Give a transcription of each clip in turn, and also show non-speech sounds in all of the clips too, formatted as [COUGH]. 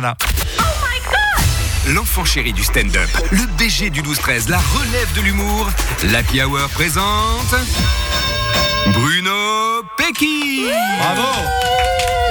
Voilà. L'enfant chéri du stand-up, le BG du 12-13, la relève de l'humour, l'Happy Hour présente Bruno Pecky Bravo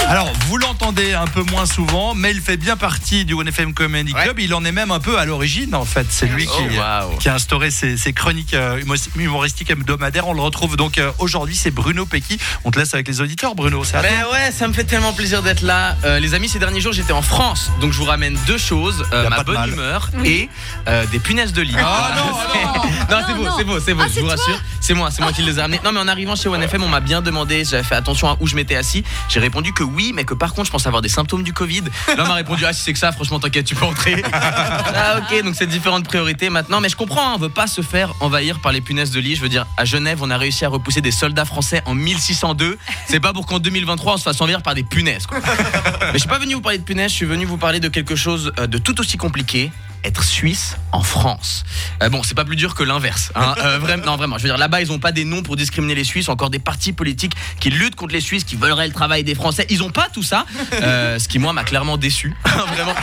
alors, vous l'entendez un peu moins souvent, mais il fait bien partie du OneFM Comedy Club. Il en est même un peu à l'origine, en fait. C'est lui qui, Oh, wow. qui a instauré ces, ces chroniques euh, humoristiques hebdomadaires. On le retrouve donc euh, aujourd'hui, c'est Bruno Pecky. On te laisse avec les auditeurs, Bruno. C'est à toi. Ben ouais, ça me fait tellement plaisir d'être là. Euh, les amis, ces derniers jours, j'étais en France, donc je vous ramène deux choses euh, ma bonne mal. humeur et euh, des punaises de lit. Ah, non, [LAUGHS] non, c'est Non, beau, non. c'est beau, c'est beau. Ah, je c'est vous rassure, c'est moi, c'est moi qui les ai ramenés. Non, mais en arrivant chez OneFM, on m'a bien demandé. J'avais fait attention à où je m'étais assis. J'ai répondu que oui, mais que par contre, je pense avoir des symptômes du Covid. L'homme m'a répondu ah si c'est que ça, franchement, t'inquiète, tu peux entrer. [LAUGHS] ah ok, donc c'est différentes priorités maintenant, mais je comprends. hein, on veut pas se faire envahir par les punaises de lit. Je veux dire, à Genève, on a réussi à repousser des soldats français en 1602. C'est pas pour qu'en 2023 on se fasse envahir par des punaises. Quoi. [LAUGHS] Mais je suis pas venu vous parler de punaises, je suis venu vous parler de quelque chose euh, de tout aussi compliqué. Être suisse en France. Euh, bon, c'est pas plus dur que l'inverse. Hein. Euh, non, vraiment. Je veux dire, là-bas, ils ont pas des noms pour discriminer les Suisses. Encore des partis politiques qui luttent contre les Suisses, qui veulent le travail des Français. Ils ont pas tout ça. Euh, ce qui, moi, m'a clairement déçu. [LAUGHS] vraiment.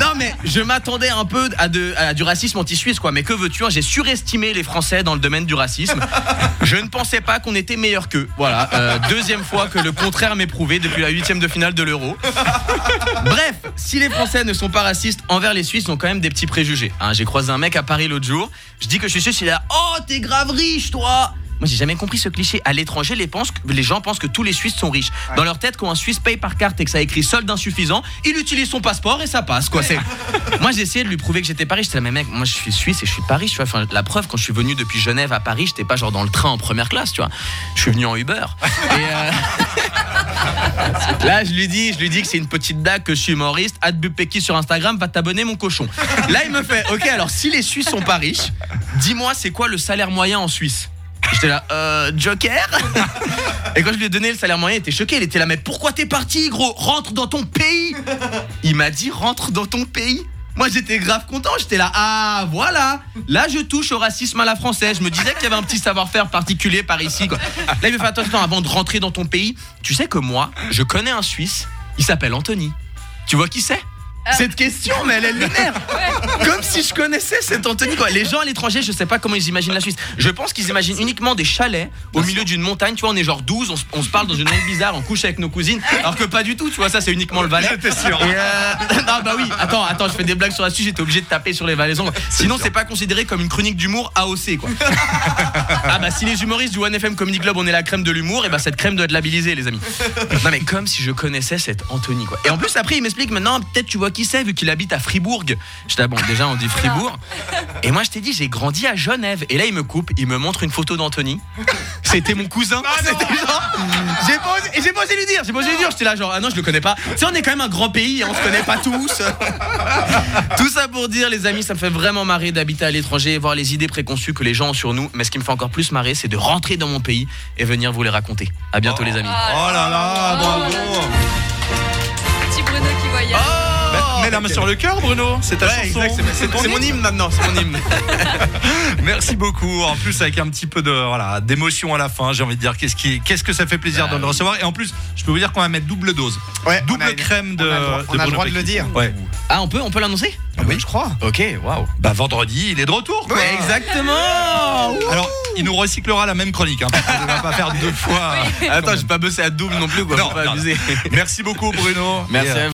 Non, mais je m'attendais un peu à, du racisme anti-suisse, quoi. Mais que veux-tu hein, J'ai surestimé les Français dans le domaine du racisme. Je ne pensais pas qu'on était meilleur qu'eux. Voilà. Deuxième fois que le contraire m'est prouvé depuis la huitième de finale de l'Euro. Bref, si les Français ne sont pas racistes envers les Suisses, ils ont quand même des petits préjugés. hein. J'ai croisé un mec à Paris l'autre jour. Je dis que je suis suisse, il là. Oh, t'es grave riche, toi moi, j'ai jamais compris ce cliché. À l'étranger, les, pensent- les gens pensent que tous les Suisses sont riches. Dans leur tête, quand un Suisse paye par carte et que ça écrit solde insuffisant, il utilise son passeport et ça passe. Quoi. C'est... [LAUGHS] moi, j'ai essayé de lui prouver que j'étais pas riche. J'étais là, mais mec, moi, je suis Suisse et je suis pas riche. Tu vois. Enfin, la preuve, quand je suis venu depuis Genève à Paris, j'étais pas genre dans le train en première classe. Tu vois. Je suis venu en Uber. Et, euh, [LAUGHS] Là, je lui dis, je lui dis que c'est une petite blague, que je suis humoriste. Adbupeki sur Instagram, va t'abonner mon cochon. Là, il me fait, ok, alors si les Suisses sont pas riches, dis-moi, c'est quoi le salaire moyen en Suisse? J'étais là, euh, Joker? Et quand je lui ai donné le salaire moyen, il était choqué. Il était là, mais pourquoi t'es parti, gros? Rentre dans ton pays Il m'a dit, rentre dans ton pays. Moi j'étais grave content, j'étais là, ah voilà, là je touche au racisme à la française. Je me disais qu'il y avait un petit savoir-faire particulier par ici. Quoi. Là il me fait attention avant de rentrer dans ton pays. Tu sais que moi, je connais un Suisse, il s'appelle Anthony. Tu vois qui c'est? Cette question, mais elle est lunaire. Comme si je connaissais cet Anthony. Quoi. Les gens à l'étranger, je sais pas comment ils imaginent la Suisse. Je pense qu'ils imaginent uniquement des chalets au milieu d'une montagne. Tu vois, on est genre 12, on se, on se parle dans une langue bizarre, on couche avec nos cousines. Alors que pas du tout, tu vois, ça c'est uniquement le Valais. Sûr. Et euh, attends, attends, je fais des blagues sur la Suisse, j'étais obligé de taper sur les Valaisans. Sinon, c'est pas considéré comme une chronique d'humour AOC, quoi. ah bah, si les humoristes du One FM Comedy Club, on est la crème de l'humour, et bah, cette crème doit être labellisée, les amis. Non, mais comme si je connaissais cet Anthony, quoi. Et en plus, après, il m'explique maintenant, peut-être tu vois qui c'est, vu qu'il habite à Fribourg. J'étais, ah bon, déjà, on dit Fribourg. Et moi, je t'ai dit, j'ai grandi à Genève. Et là, il me coupe, il me montre une photo d'Anthony. C'était mon cousin. C'était genre. J'ai pas osé, et j'ai pas osé lui dire, j'ai pas osé lui dire. J'étais là, genre, ah non, je le connais pas. Tu sais, on est quand même un grand pays, hein, on se connaît pas tous. [LAUGHS] Tout ça pour dire, les amis, ça me fait vraiment marrer d'habiter à l'étranger et voir les idées préconçues que les gens ont sur nous. Mais ce qui me fait encore plus marrer, c'est de rentrer dans mon pays et venir vous les raconter. À bientôt, les amis. Oh là là, bravo Petit Bruno qui voyage. Mets la main sur le cœur, Bruno. C'est ta Ouais, chanson. c'est- mon hymne maintenant, c'est mon hymne. [LAUGHS] Merci beaucoup. En plus, avec un petit peu de voilà d'émotion à la fin, j'ai envie de dire qu'est-ce qui, qu'est-ce que ça fait plaisir de le recevoir. Et en plus, je peux vous dire qu'on va mettre double dose, Ouais, double on a crème de. on a le droit- de on a le droit de le dire. Ouais. Ah, on peut, on peut l'annoncer oui, je crois. Ok, waouh. Bah vendredi, il est de retour. quoi. Exactement Alors, il nous recyclera la même chronique. Hein, parce ne va pas faire deux [LAUGHS] fois. Attends, j'ai pas bossé à double non plus, quoi. Non, pas non. abuser. Merci beaucoup, Bruno. Merci Et, euh, à